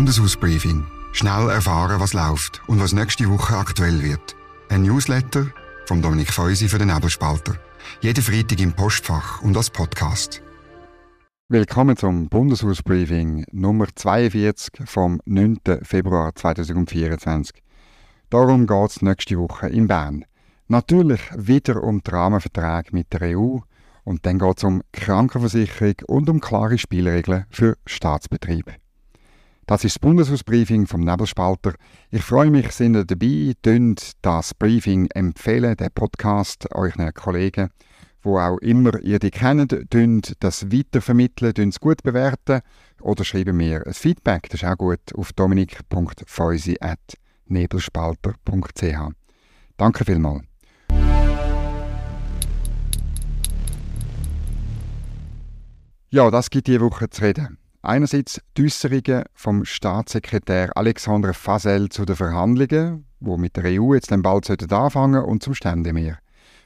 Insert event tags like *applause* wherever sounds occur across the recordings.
Bundeshausbriefing. Schnell erfahren, was läuft und was nächste Woche aktuell wird. Ein Newsletter von Dominik Feusi für den Nebelspalter. Jeden Freitag im Postfach und als Podcast. Willkommen zum Bundeshausbriefing Nummer 42 vom 9. Februar 2024. Darum geht es nächste Woche in Bern. Natürlich wieder um die Rahmenverträge mit der EU und dann geht es um Krankenversicherung und um klare Spielregeln für Staatsbetriebe. Das ist das Bundeshausbriefing vom Nebelspalter. Ich freue mich, sind ihr dabei, tönt das Briefing empfehlen, den Podcast euren Kollegen, wo auch immer ihr die kennt, tönt das weitervermitteln, tönt es gut bewerten oder schreiben mir ein Feedback, das ist auch gut, auf dominik.feusi.nebelspalter.ch. Danke vielmals. Ja, das gibt diese Woche zu reden. Einerseits die Äußerungen vom Staatssekretär Alexandre Fasel zu den Verhandlungen, wo mit der EU jetzt dann bald anfangen und zum Ständemeer.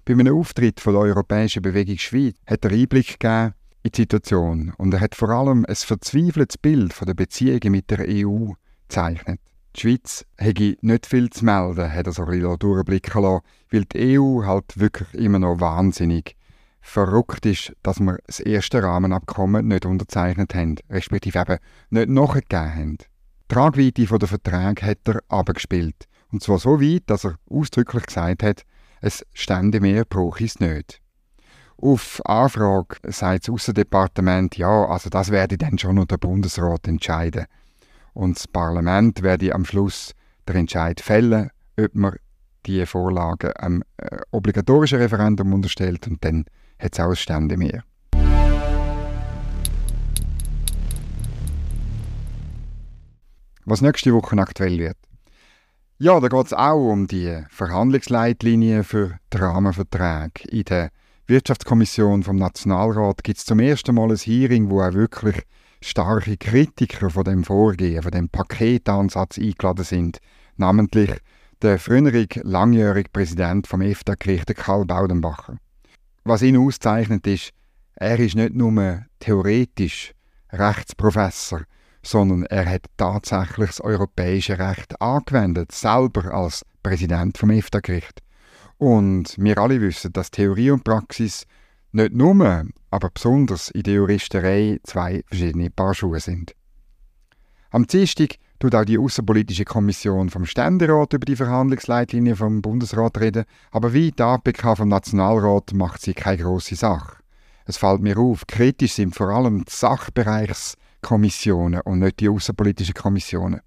Bei einem Auftritt von der Europäischen Bewegung Schweiz hat er Einblick gegeben in die Situation und er hat vor allem ein verzweifeltes Bild von der Beziehungen mit der EU gezeichnet. Die Schweiz hätte nicht viel zu melden, hat er so ein bisschen durchblicken lassen, weil die EU halt wirklich immer noch wahnsinnig verrückt ist, dass wir das erste Rahmenabkommen nicht unterzeichnet haben, respektive eben nicht nachgegeben haben. Die Tragweite der Verträge hat er abgespielt. Und zwar so weit, dass er ausdrücklich gesagt hat, es stände mehr brauche es nicht. Auf Anfrage sagt das Außendepartement, ja, also das werde dann schon der Bundesrat entscheiden. Und das Parlament werde am Schluss den Entscheid fällen, ob man die Vorlage einem äh, obligatorischen Referendum unterstellt und dann hat es auch ein Ständemeer. Was nächste Woche aktuell wird. Ja, da geht es auch um die Verhandlungsleitlinien für die Rahmenverträge. In der Wirtschaftskommission vom Nationalrat gibt es zum ersten Mal ein Hearing, wo auch wirklich starke Kritiker von dem Vorgehen, von dem Paketansatz eingeladen sind, namentlich der frühere langjährige Präsident vom EFTA-Gericht, Karl Baudenbacher. Was ihn auszeichnet, ist, er ist nicht nur theoretisch Rechtsprofessor, sondern er hat tatsächlich das europäische Recht angewendet, selber als Präsident vom EFTA-Gericht. Und wir alle wissen, dass Theorie und Praxis nicht nur, aber besonders in der Juristerei zwei verschiedene Paar Schuhe sind. Am Dienstag tut auch die Außenpolitische Kommission vom Ständerat über die Verhandlungsleitlinien vom Bundesrat reden, aber wie die APK vom Nationalrat macht sie keine große Sache. Es fällt mir auf, kritisch sind vor allem die Sachbereichskommissionen und nicht die außenpolitischen Kommissionen.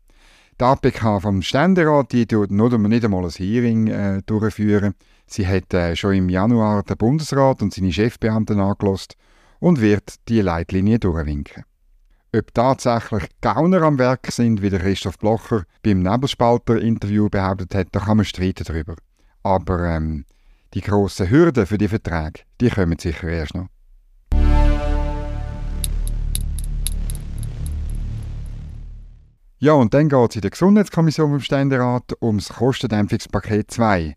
Die APK vom Ständerat, die tut nur nicht einmal ein Hearing äh, durchführen. Sie hat äh, schon im Januar den Bundesrat und seine Chefbeamten angelost und wird die Leitlinie durchwinken. Ob tatsächlich Gauner am Werk sind, wie der Christoph Blocher beim Nebelspalter-Interview behauptet hat, da kann man streiten darüber. Aber ähm, die grossen Hürden für die Verträge, die kommen sicher erst noch. Ja, und dann geht es in der Gesundheitskommission vom Ständerat ums Kostendämpfungspaket 2.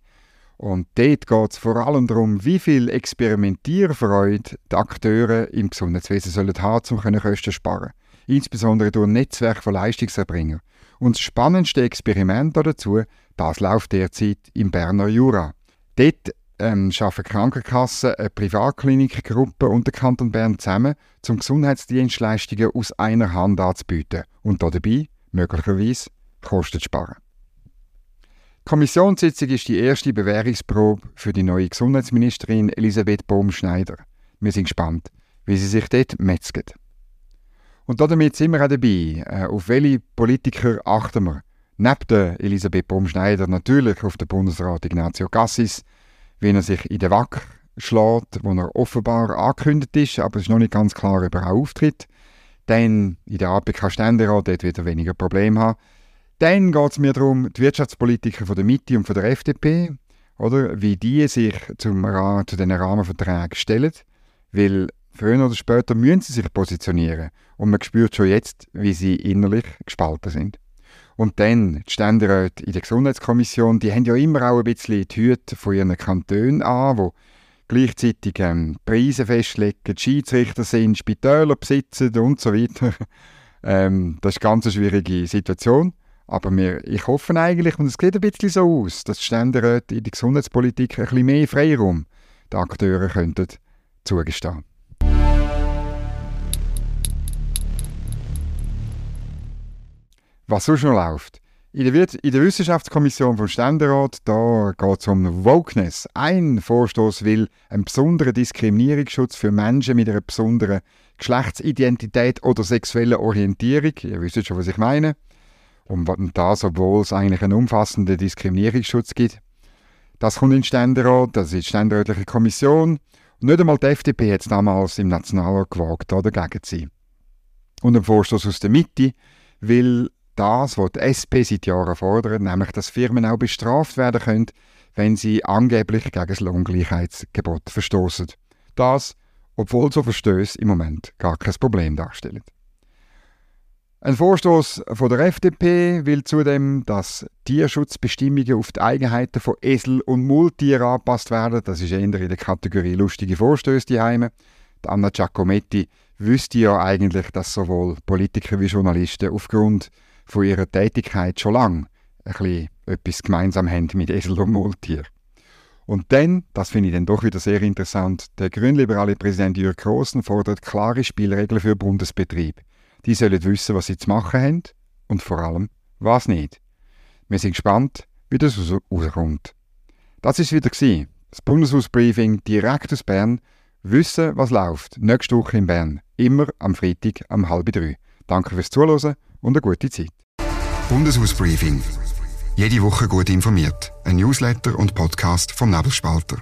Und dort geht es vor allem darum, wie viel Experimentierfreude die Akteure im Gesundheitswesen sollen haben, um Kosten zu sparen insbesondere durch ein Netzwerk von Leistungserbringern. Und das spannendste Experiment dazu, das läuft derzeit im Berner Jura. Dort ähm, arbeiten Krankenkassen, eine Privatklinikgruppe und der Kanton Bern zusammen, um Gesundheitsdienstleistungen aus einer Hand anzubieten und dabei möglicherweise Kosten zu sparen. Die Kommissionssitzung ist die erste Bewährungsprobe für die neue Gesundheitsministerin Elisabeth Bohm-Schneider. Wir sind gespannt, wie sie sich dort metzget. Und damit sind wir auch dabei. Äh, auf welche Politiker achten wir? Neben der Elisabeth Baumschneider natürlich auf den Bundesrat Ignazio Cassis, wie er sich in der WAC schlägt, wo er offenbar angekündigt ist, aber es ist noch nicht ganz klar, ob er auch auftritt. Dann in der APK-Ständerat dort wieder weniger Probleme haben. Dann geht es mir darum, die Wirtschaftspolitiker von der Mitte und von der FDP, oder, wie die sich zum, zu diesen Rahmenverträgen stellen. Weil Früher oder später müssen sie sich positionieren und man spürt schon jetzt, wie sie innerlich gespalten sind. Und dann, die Ständeräte in der Gesundheitskommission, die haben ja immer auch ein bisschen die Hüte von ihren Kantonen an, wo gleichzeitig ähm, Preise festlegen, Schiedsrichter sind, Spitäler besitzen und so weiter. *laughs* Ähm, das ist eine ganz schwierige Situation. Aber wir, ich hoffe eigentlich, und es sieht ein bisschen so aus, dass die Ständeräte in der Gesundheitspolitik ein bisschen mehr Freiraum den Akteuren könnten zugestehen. Was sonst noch läuft? In der, in der Wissenschaftskommission vom Ständerat geht es um Wokeness. Ein Vorstoß will einen besonderen Diskriminierungsschutz für Menschen mit einer besonderen Geschlechtsidentität oder sexuellen Orientierung. Ihr wisst schon, was ich meine. Und das, obwohl es eigentlich einen umfassenden Diskriminierungsschutz gibt. Das kommt in den Ständerat, das ist die Ständerätliche Kommission. Nicht einmal die FDP hat es damals im Nationalrat gewagt, da dagegen zu sein. Und ein Vorstoß aus der Mitte will das, was die SP seit Jahren fordert, nämlich dass Firmen auch bestraft werden können, wenn sie angeblich gegen das Lohngleichheitsgebot verstoßen. Das, obwohl so Verstöße im Moment gar kein Problem darstellen. Ein Vorstoß von der FDP will zudem, dass Tierschutzbestimmungen auf die Eigenheiten von Esel und Multieren angepasst werden. Das ist eher in der Kategorie lustige Vorstöße die Heime. Anna Giacometti wüsste ja eigentlich, dass sowohl Politiker wie Journalisten aufgrund von ihrer Tätigkeit schon lange ein bisschen etwas gemeinsam haben mit Esel und Multier. Und dann, das finde ich dann doch wieder sehr interessant, der grünliberale Präsident Jürg Grossen fordert klare Spielregeln für Bundesbetrieb. Die sollen wissen, was sie zu machen haben und vor allem, was nicht. Wir sind gespannt, wie das rauskommt. Das ist wieder gewesen. Das Bundeshausbriefing direkt aus Bern. Wissen, was läuft. Nächste Woche in Bern. Immer am Freitag um halb drei. Danke fürs Zuhören und eine gute Zeit. Bundeshausbriefing. Jede Woche gut informiert. Ein Newsletter und Podcast vom Nebelspalter.